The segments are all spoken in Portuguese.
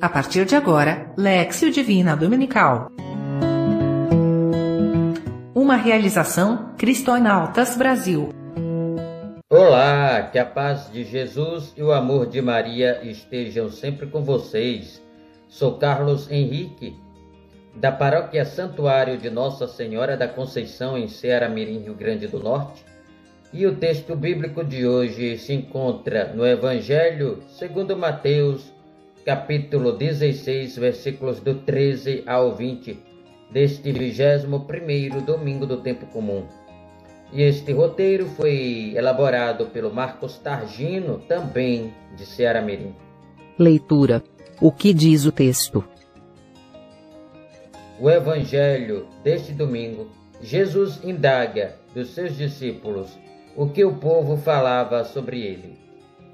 A partir de agora, Lexio Divina Dominical. Uma realização Cristonautas Brasil. Olá, que a paz de Jesus e o amor de Maria estejam sempre com vocês. Sou Carlos Henrique, da Paróquia Santuário de Nossa Senhora da Conceição, em Ceará Mirim, Rio Grande do Norte. E o texto bíblico de hoje se encontra no Evangelho segundo Mateus, capítulo 16, versículos do 13 ao 20, deste 21 domingo do tempo comum. E este roteiro foi elaborado pelo Marcos Targino, também de Ceará Mirim. Leitura. O que diz o texto? O evangelho deste domingo, Jesus indaga dos seus discípulos o que o povo falava sobre ele.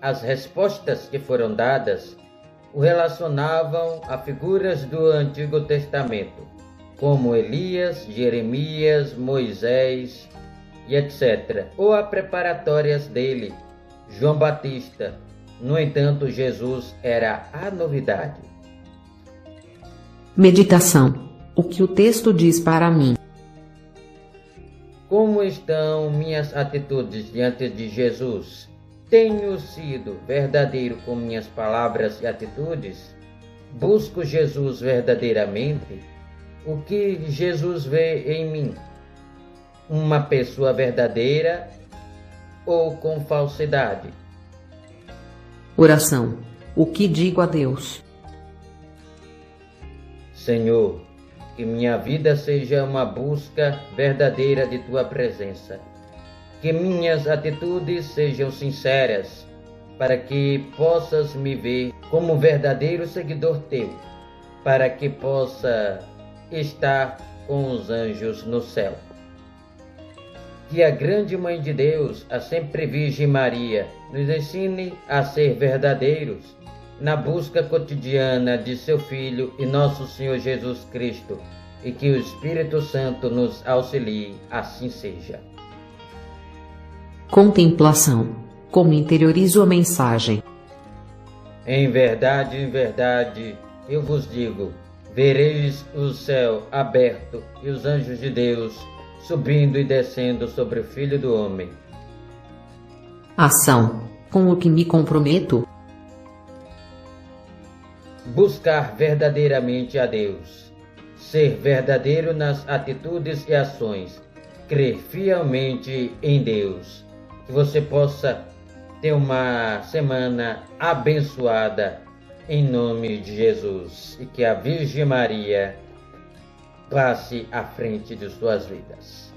As respostas que foram dadas o relacionavam a figuras do Antigo Testamento, como Elias, Jeremias, Moisés e etc., ou a preparatórias dele, João Batista. No entanto, Jesus era a novidade. Meditação. O que o texto diz para mim? Como estão minhas atitudes diante de Jesus? Tenho sido verdadeiro com minhas palavras e atitudes? Busco Jesus verdadeiramente? O que Jesus vê em mim? Uma pessoa verdadeira ou com falsidade? Oração. O que digo a Deus? Senhor, que minha vida seja uma busca verdadeira de tua presença que minhas atitudes sejam sinceras, para que possas me ver como verdadeiro seguidor teu, para que possa estar com os anjos no céu. Que a grande Mãe de Deus, a sempre Virgem Maria, nos ensine a ser verdadeiros na busca cotidiana de seu Filho e nosso Senhor Jesus Cristo, e que o Espírito Santo nos auxilie, assim seja. Contemplação. Como interiorizo a mensagem? Em verdade, em verdade, eu vos digo: vereis o céu aberto e os anjos de Deus subindo e descendo sobre o Filho do Homem. Ação. Com o que me comprometo? Buscar verdadeiramente a Deus. Ser verdadeiro nas atitudes e ações. Crer fielmente em Deus que você possa ter uma semana abençoada em nome de Jesus e que a Virgem Maria passe à frente de suas vidas.